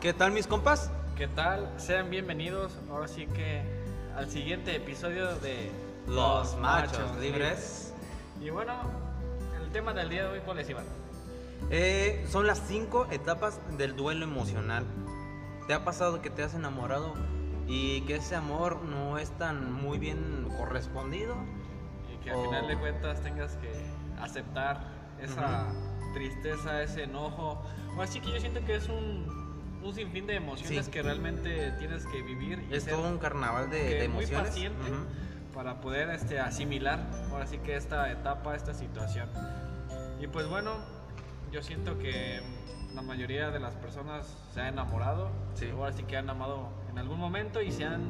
¿Qué tal mis compas? ¿Qué tal? Sean bienvenidos ahora sí que al siguiente episodio de Los Machos Libres. Y bueno, el tema del día de hoy, ¿cuál es Iván? Eh, son las cinco etapas del duelo emocional. ¿Te ha pasado que te has enamorado y que ese amor no es tan muy bien correspondido? Y que al O- final de cuentas tengas que aceptar esa tristeza, ese enojo. O así que yo siento que es un, un sinfín de emociones Sí. que realmente tienes que vivir. y Es todo un carnaval de, de muy emociones. paciente Ujú. para poder este, asimilar ahora sí que esta etapa, esta situación. Y pues bueno, yo siento que la mayoría de las personas se han enamorado, Sí. ahora sí que han amado en algún momento y se han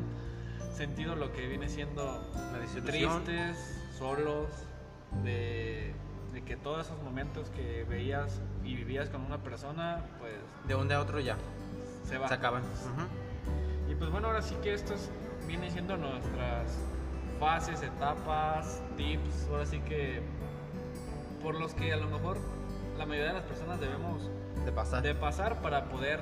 sentido lo que viene siendo La tristes, solos, de, de que todos esos momentos que veías y vivías con una persona, pues De un día a otro ya. Se va. Se acaban. Y pues bueno, ahora sí que estos vienen siendo nuestras fases, etapas, tips, ahora sí que por los que a lo mejor la mayoría de las personas debemos De pasar. de pasar para poder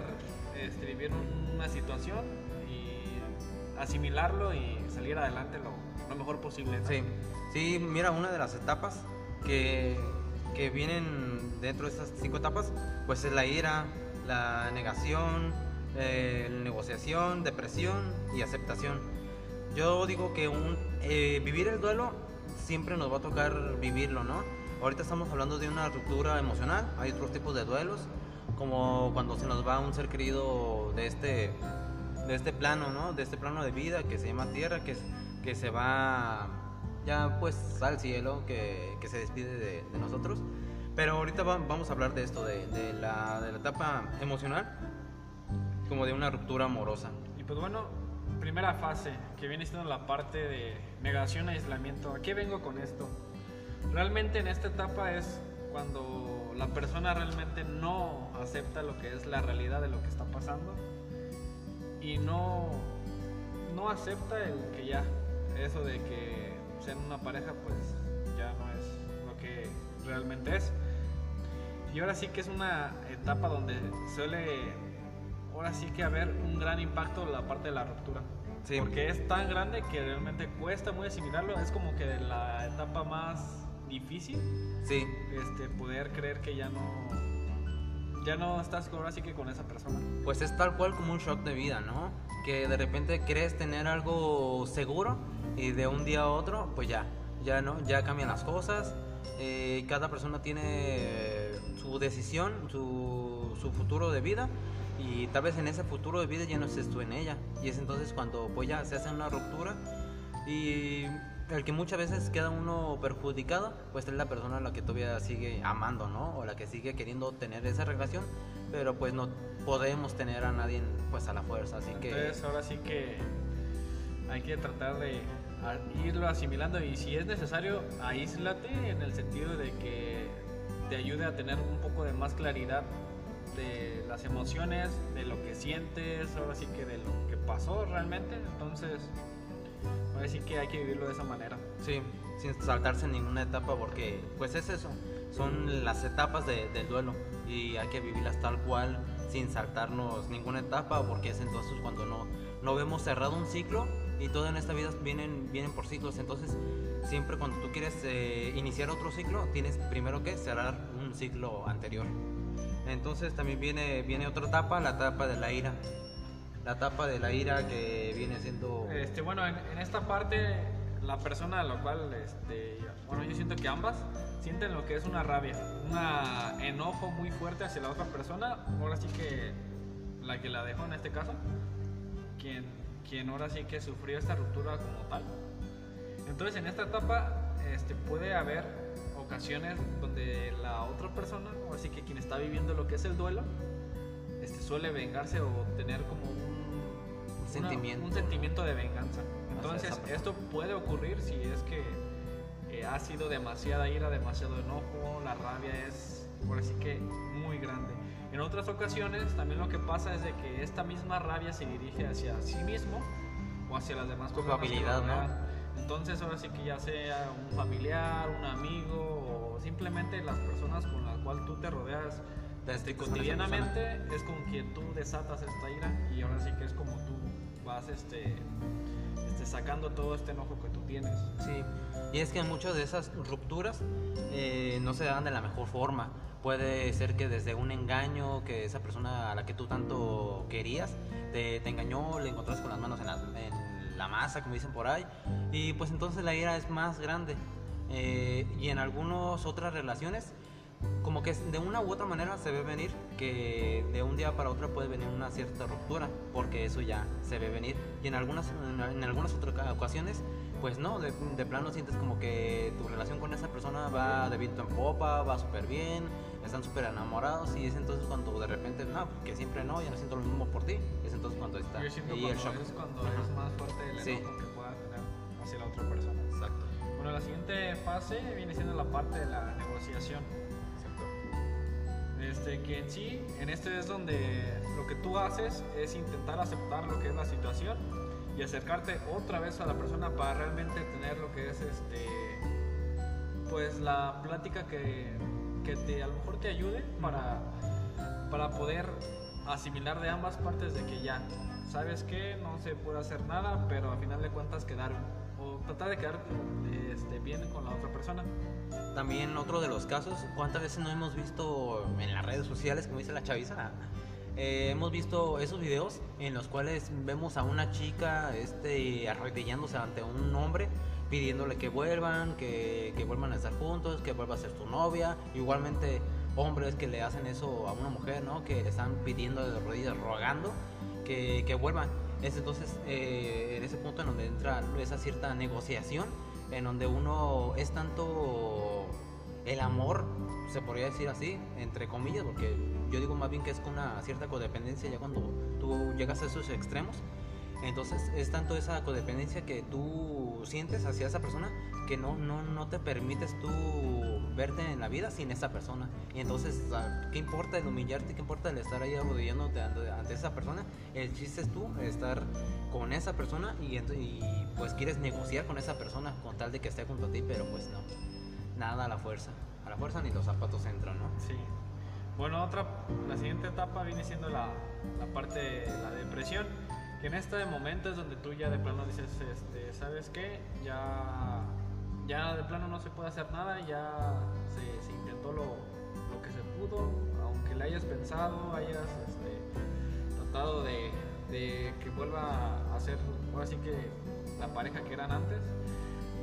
este, vivir una situación y asimilarlo y salir adelante lo, lo mejor posible. ¿no? Sí, sí, mira, una de las etapas que, que vienen dentro de estas cinco etapas, pues es la ira, la negación, eh, negociación, depresión y aceptación. Yo digo que eh, vivir el duelo siempre nos va a tocar vivirlo, ¿no? Ahorita estamos hablando de una ruptura emocional, hay otros tipos de duelos, como cuando se nos va un ser querido de este, de este plano, ¿no? De este plano de vida que se llama tierra, que, que se va ya pues al cielo, que, que se despide de, nosotros. Pero ahorita va- vamos a hablar de esto, de, de la, de la etapa emocional, como de una ruptura amorosa. Y pues bueno, primera fase, que viene siendo la parte de negación aislamiento. ¿A qué vengo con esto? Realmente en esta etapa es cuando la persona realmente no acepta lo que es la realidad de lo que está pasando y no, no acepta el que ya, eso de que sean una pareja, pues ya no es lo que realmente es. Y ahora sí que es una etapa donde suele, ahora sí que haber un gran impacto en la parte de la ruptura. Sí. Porque es tan grande que realmente cuesta muy asimilarlo. Es como que la etapa más difícil, Sí, este, poder creer que ya no, ya no estás ahora sí que con esa persona. pues es tal cual como un shock de vida, ¿no? Que de repente crees tener algo seguro y de un día a otro, pues ya, ya no, ya cambian las cosas. eh, cada persona tiene su decisión, su, su futuro de vida y tal vez en ese futuro de vida ya no estés tú en ella. Y es entonces cuando pues ya se hace una ruptura y el que muchas veces queda uno perjudicado, pues es la persona a la que todavía sigue amando, ¿no? O la que sigue queriendo tener esa relación, pero pues no podemos tener a nadie pues a la fuerza, así que Entonces ahora sí que hay que tratar de irlo asimilando y si es necesario, aíslate en el sentido de que te ayude a tener un poco de más claridad de las emociones, de lo que sientes, ahora sí que de lo que pasó realmente. Entonces, ahora sí que hay que vivirlo de esa manera. sí, sin saltarse ninguna etapa porque pues es eso, son las etapas de- del duelo y hay que vivirlas tal cual sin saltarnos ninguna etapa porque es entonces cuando no, no vemos cerrado un ciclo y todo en esta vida vienen, vienen por ciclos, entonces siempre cuando tú quieres eh, iniciar otro ciclo tienes primero que cerrar un ciclo anterior. Entonces también viene, viene otra etapa, la etapa de la ira. La etapa de la ira que viene siendo... Este, bueno, en, esta parte, la persona a la cual, este, bueno, yo siento que ambas sienten lo que es una rabia, un enojo muy fuerte hacia la otra persona. Ahora sí que la que la dejó en este caso, quien, quien ahora sí que sufrió esta ruptura como tal. Entonces, en esta etapa, este, puede haber ocasiones donde la otra persona, ahora sí que quien está viviendo lo que es el duelo, este, suele vengarse o tener como un una- Sentimiento. un sentimiento de venganza. Entonces, esto puede ocurrir si es que eh, ha sido demasiada ira, demasiado enojo, la rabia es, por así que, muy grande. En otras ocasiones, también lo que pasa es de que esta misma rabia se dirige hacia sí mismo o hacia las demás personas. Culpabilidad, ¿no? Entonces, ahora sí que ya sea un familiar, un amigo o simplemente las personas con las cuales tú te rodeas persona. cotidianamente es con que tú desatas esta ira y ahora sí que es como tú vas este, este, sacando todo este enojo que tú tienes. Sí, y es que muchas de esas rupturas eh, no se dan de la mejor forma. Puede ser que desde un engaño, que esa persona a la que tú tanto querías te, te engañó, le encontraste con las manos en la, en la masa, como dicen por ahí, y pues entonces la ira es más grande. Eh, y en algunas otras relaciones, como que de una u otra manera se ve venir que de un día para otro puede venir una cierta ruptura, porque eso ya se ve venir. Y en algunas, en, algunas otras ocasiones, pues no, de, de plano sientes como que tu relación con esa persona va de viento en popa, va súper bien, están súper enamorados y es entonces cuando de repente, no, que siempre no, ya no siento lo mismo por ti, es entonces cuando está Yo siento ahí cuando el shock. es cuando Ajá. es más fuerte el Sí. enojo que pueda tener hacia la otra persona. Exacto. Bueno, la siguiente fase viene siendo la parte de la negociación. Este, que en sí, en este es donde lo que tú haces es intentar aceptar lo que es la situación y acercarte otra vez a la persona para realmente tener lo que es este, pues la plática que, que te, a lo mejor te ayude para, para poder asimilar de ambas partes de que ya, sabes que no se puede hacer nada, pero al final de cuentas quedar o tratar de quedar este, bien con la otra persona. También otro de los casos, ¿cuántas veces no hemos visto en las redes sociales, como dice la chaviza? Eh, hemos visto esos videos en los cuales vemos a una chica este, arrodillándose ante un hombre, pidiéndole que vuelvan, que, que vuelvan a estar juntos, que vuelva a ser su novia. Igualmente hombres que le hacen eso a una mujer, ¿no? Que le están pidiendo de rodillas, rogando que, que vuelvan. Es entonces eh, en ese punto en donde entra esa cierta negociación, en donde uno es tanto el amor, se podría decir así, entre comillas, porque yo digo más bien que es con una cierta codependencia ya cuando tú llegas a esos extremos. Entonces es tanto esa codependencia que tú sientes hacia esa persona que no, no, no te permites tú verte en la vida sin esa persona. Y entonces, ¿qué importa el humillarte? ¿Qué importa el estar ahí arrodillándote ante, esa persona? El chiste es tú estar con esa persona y, y, pues quieres negociar con esa persona con tal de que esté junto a ti, pero pues no. Nada a la fuerza. A la fuerza ni los zapatos entran, ¿no? Sí. Bueno, otra, la siguiente etapa viene siendo la, parte de la depresión, que en este momento es donde tú ya de plano dices, este, ¿sabes qué? Ya, ya de plano no se puede hacer nada, ya se, intentó lo, que se pudo, aunque le hayas pensado, hayas este, tratado de, que vuelva a ser, ahora sí que la pareja que eran antes,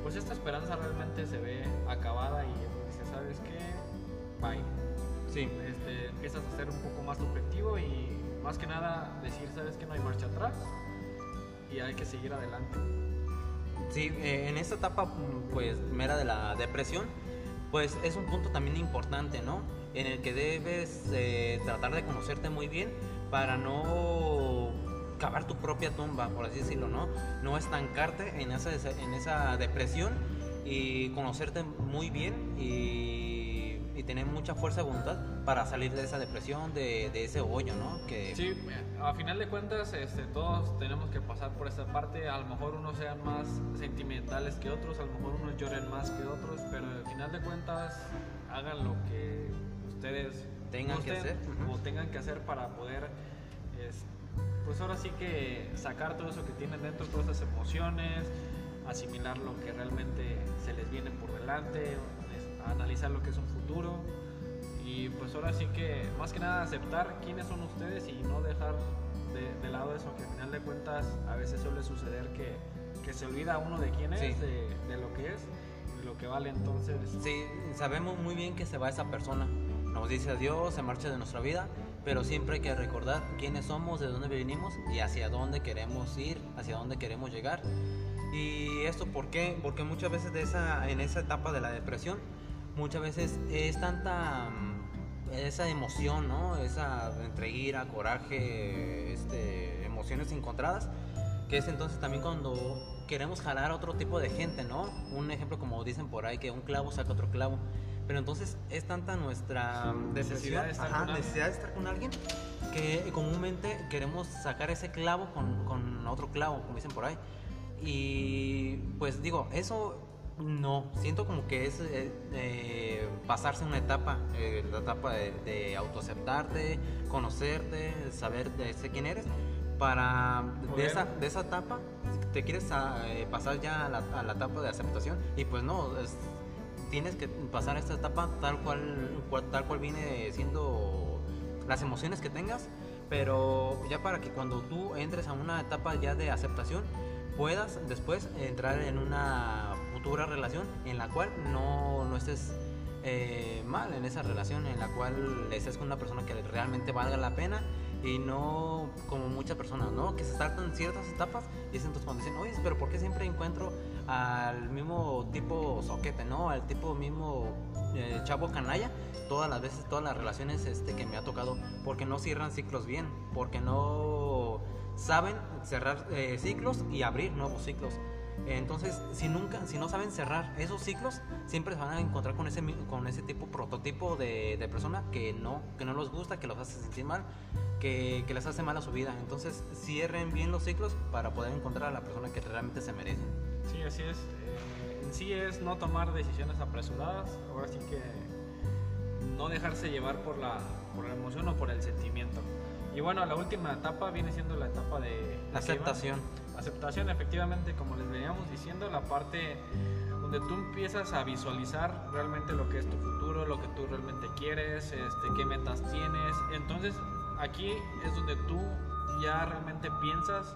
pues esta esperanza realmente se ve acabada y ¿sabes qué? Bye Sí. este, empiezas a ser un poco más objetivo y más que nada decir, sabes que no hay marcha atrás y hay que seguir adelante. Sí, eh, en esta etapa, pues, mera de la depresión, pues es un punto también importante, ¿no? En el que debes eh, tratar de conocerte muy bien para no cavar tu propia tumba, por así decirlo, ¿no? No estancarte en esa, en esa depresión y conocerte muy bien y, y tener mucha fuerza de voluntad para salir de esa depresión, de, de ese hoyo, ¿no? Que, Sí, a final de cuentas este, todos tenemos que pasar por esta parte, a lo mejor unos sean más sentimentales que otros, a lo mejor unos lloren más que otros, pero al final de cuentas hagan lo que ustedes Tengan que hacer, o tengan que hacer para poder es- pues ahora sí que sacar todo eso que tienen dentro, todas esas emociones, asimilar lo que realmente se les viene por delante, analizar lo que es un futuro y pues ahora sí que más que nada aceptar quiénes son ustedes y no dejar de, de lado eso, que al final de cuentas a veces suele suceder que, que se olvida uno de quién es, Sí. de, de lo que es, de lo que vale entonces. Sí, sabemos muy bien que se va esa persona. Nos dice adiós, se marcha de nuestra vida, pero siempre hay que recordar quiénes somos, de dónde venimos y hacia dónde queremos ir, hacia dónde queremos llegar. Y esto, ¿por qué? Porque muchas veces de esa, en esa etapa de la depresión, muchas veces es tanta mm, esa emoción, ¿no? Esa entre ira, coraje, este, emociones encontradas, que es entonces también cuando queremos jalar a otro tipo de gente, ¿no? Un ejemplo como dicen por ahí, que un clavo saca otro clavo. Pero entonces es tanta nuestra Necesidad necesidad de estar ajá, con alguien. necesidad de estar con alguien que comúnmente queremos sacar ese clavo con, con otro clavo, como dicen por ahí. Y pues digo, eso No, siento como que es eh, eh, pasarse una etapa, eh, la etapa de, de autoaceptarte, conocerte, saber de ese quién eres, para de esa, de esa etapa te quieres ah, eh, pasar ya a la, a la etapa de aceptación y pues no, es- tienes que pasar esta etapa tal cual, cual- tal cual viene siendo las emociones que tengas, pero ya para que cuando tú entres a una etapa ya de aceptación, puedas después entrar en una futura relación en la cual no, no estés eh, mal en esa relación, en la cual estés con una persona que realmente valga la pena y no como muchas personas, ¿no? Que se saltan ciertas etapas y es entonces cuando dicen, oye, pero ¿por qué siempre encuentro al mismo tipo soquete, ¿no? Al tipo mismo eh, chavo canalla, todas las veces, todas las relaciones este, que me ha tocado, porque no cierran ciclos bien, porque no saben cerrar eh, ciclos y abrir nuevos ciclos. Entonces, si nunca, si no saben cerrar esos ciclos, siempre se van a encontrar con ese, con ese tipo prototipo de, de persona que no, que no les gusta, que los hace sentir mal, que, que les hace mal a su vida. Entonces, cierren bien los ciclos para poder encontrar a la persona que realmente se merecen. Sí, así es. Eh, en sí es no tomar decisiones apresuradas, ahora sí que no dejarse llevar por la, por la emoción o por el sentimiento. Y bueno, la última etapa viene siendo la etapa de... ¿de La aceptación. Aceptación, efectivamente, como les veníamos diciendo, la parte donde tú empiezas a visualizar realmente lo que es tu futuro, lo que tú realmente quieres, este, qué metas tienes. Entonces, aquí es donde tú ya realmente piensas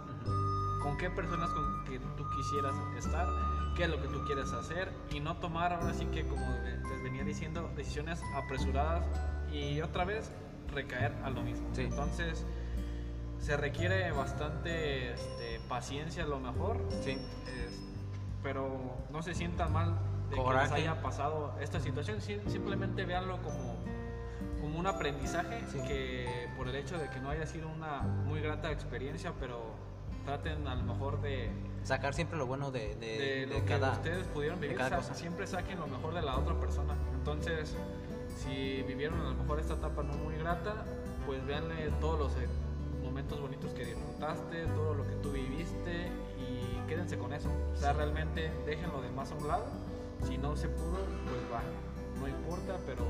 con qué personas con que tú quisieras estar, qué es lo que tú quieres hacer y no tomar ahora sí que como les venía diciendo decisiones apresuradas y otra vez recaer a lo mismo. Sí. Entonces se requiere bastante este, paciencia a lo mejor, Sí. es- pero no se sientan mal de que Coraje. les haya pasado esta situación, sim- simplemente véanlo como como un aprendizaje Sí. que por el hecho de que no haya sido una muy grata experiencia, pero traten a lo mejor de, Sacar siempre lo bueno de, de, de de lo cada... que ustedes pudieron vivir, cada sa- cosa. siempre saquen lo mejor de la otra persona. Entonces, si vivieron a lo mejor esta etapa no muy grata, pues véanle todos los eh, momentos bonitos que disfrutaste, todo lo que tú viviste y quédense con eso. O sea, realmente dejen lo demás a un lado. Si no se pudo, pues va, no importa, pero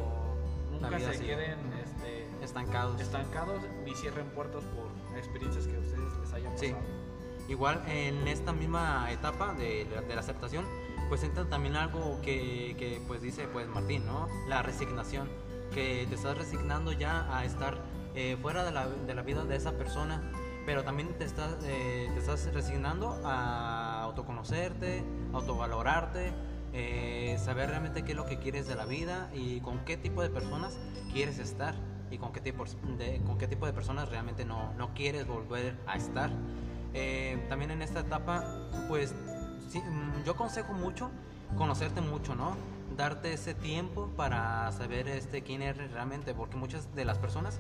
nunca se sigue. queden este, Estancados. estancados ni cierren puertas por experiencias que a ustedes les hayan pasado. Sí. Igual en esta misma etapa de, de la aceptación, pues entra también algo que, que, pues dice pues Martín, ¿no? La resignación, que te estás resignando ya a estar eh, fuera de la, de la vida de esa persona, pero también te estás, eh, te estás resignando a autoconocerte, autovalorarte, eh, saber realmente qué es lo que quieres de la vida y con qué tipo de personas quieres estar y con qué tipo de, con qué tipo de personas realmente no, no quieres volver a estar. Eh, también en esta etapa, pues sí, mm, yo aconsejo mucho conocerte mucho, ¿no? Darte ese tiempo para saber este, quién eres realmente, porque muchas de las personas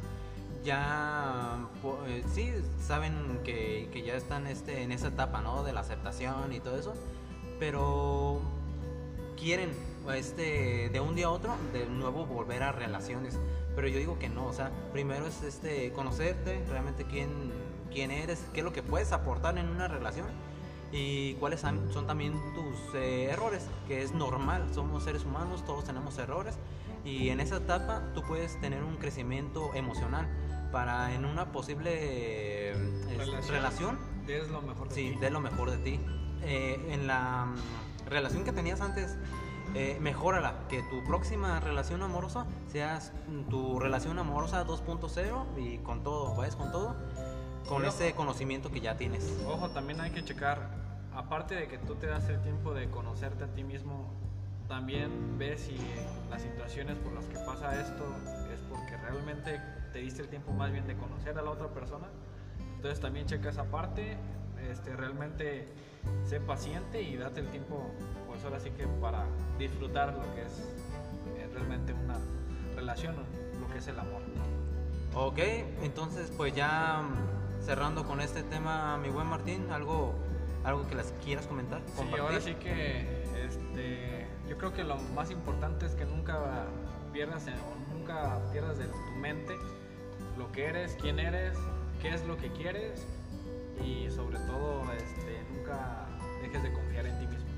ya eh, sí saben que, que ya están este, en esa etapa, ¿no? De la aceptación y todo eso, pero quieren este de un día a otro de nuevo volver a relaciones pero yo digo que no o sea primero es este conocerte realmente quién quién eres qué es lo que puedes aportar en una relación y cuáles son también tus eh, errores que es normal somos seres humanos todos tenemos errores y en esa etapa tú puedes tener un crecimiento emocional para en una posible eh, es- relación Es lo mejor de Sí, ti. de lo mejor de ti. Eh, en la mm, relación que tenías antes, eh, mejórala. Que tu próxima relación amorosa seas mm, tu relación amorosa 2.0 y con todo, vayas con todo, con ese conocimiento que ya tienes. Ojo, también hay que checar, aparte de que tú te das el tiempo de conocerte a ti mismo, también ver si las situaciones por las que pasa esto es porque realmente te diste el tiempo más bien de conocer a la otra persona. Entonces también checa esa parte, este, realmente sé paciente y date el tiempo, pues ahora sí que para disfrutar lo que es eh, realmente una relación, lo que es el amor. Ok, entonces pues ya mm, cerrando con este tema, mi buen Martín, algo, algo que les quieras comentar. Sí, compartir? ahora sí que este, yo creo que lo más importante es que nunca pierdas nunca pierdas de tu mente lo que eres, quién eres, qué es lo que quieres y sobre todo este, nunca dejes de confiar en ti mismo.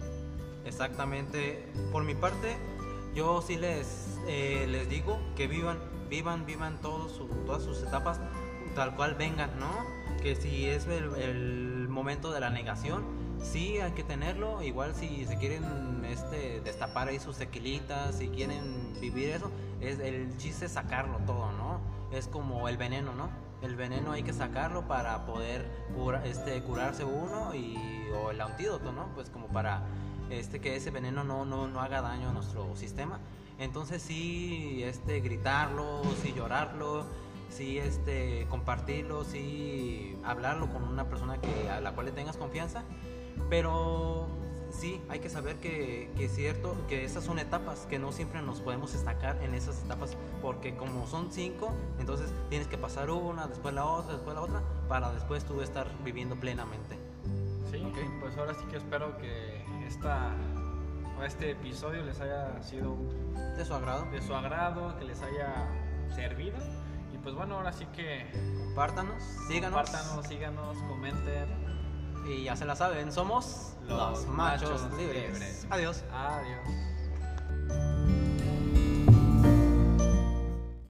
Exactamente. Por mi parte, yo sí les, eh, les digo que vivan, vivan, vivan todos su- todas sus etapas tal cual vengan, ¿no? Que si es el, el momento de la negación, sí hay que tenerlo. Igual si se quieren este, destapar ahí sus tequilitas, si quieren vivir eso, es el chiste es sacarlo todo, ¿no? Es como el veneno, ¿no? El veneno hay que sacarlo para poder cura- este, curarse uno y, o el antídoto, ¿no? Pues como para este, que ese veneno no, no, no haga daño a nuestro sistema. Entonces sí, este, gritarlo, sí llorarlo, sí, este, compartirlo, sí, hablarlo con una persona que, a la cual le tengas confianza. Pero sí, hay que saber que, que es cierto, que esas son etapas, que no siempre nos podemos destacar en esas etapas, porque como son cinco, entonces tienes que pasar una, después la otra, después la otra, para después tú estar viviendo plenamente. Sí, Ok. pues ahora sí que espero que esta, este episodio les haya sido De su agrado. de su agrado, que les haya servido. Pues bueno, ahora sí que Compártanos, síganos. compártanos, síganos, comenten. Y ya se la saben, somos Los los, machos, machos libres. libres. Adiós. Adiós.